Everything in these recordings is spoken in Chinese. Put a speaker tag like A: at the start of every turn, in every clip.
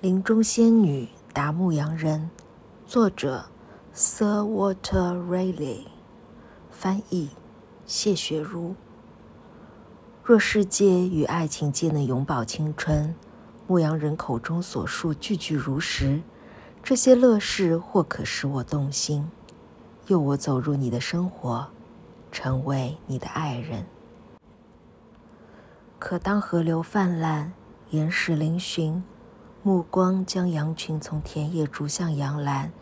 A: 林中仙女答牧羊人，作者 Sir Walter Raleigh，翻译谢雪茹。若世界与爱情皆能永葆青春，牧羊人口中所述句句如实，这些乐事或可使我动心，诱我走入你的生活，成为你的爱人。可当河流泛滥，岩石嶙峋。目光将羊群从田野逐向羊栏，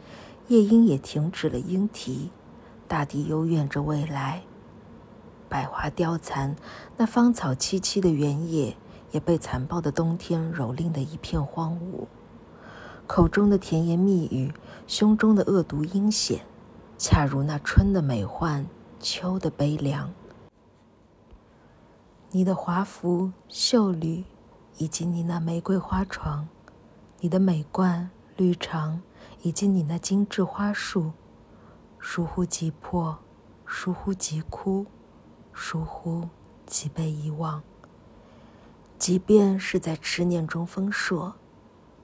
A: 夜莺也停止了莺啼，大地幽怨着未来。百花凋残，那芳草萋萋的原野也被残暴的冬天蹂躏得一片荒芜。口中的甜言蜜语，胸中的恶毒阴险，恰如那春的美幻，秋的悲凉。你的华服、秀履，以及你那玫瑰花床。你的美冠、绿肠，以及你那精致花束，疏忽即破，疏忽即枯，疏忽即被遗忘。即便是在痴念中丰硕，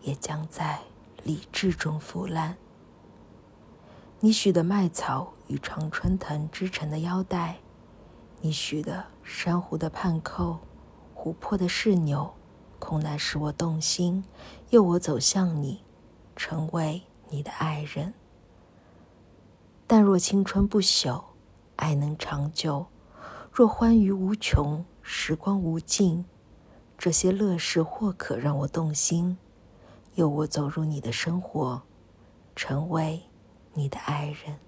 A: 也将在理智中腐烂。你许的麦草与常春藤织成的腰带，你许的珊瑚的盼扣，琥珀的饰纽。空难使我动心，诱我走向你，成为你的爱人。但若青春不朽，爱能长久；若欢愉无穷，时光无尽，这些乐事或可让我动心，诱我走入你的生活，成为你的爱人。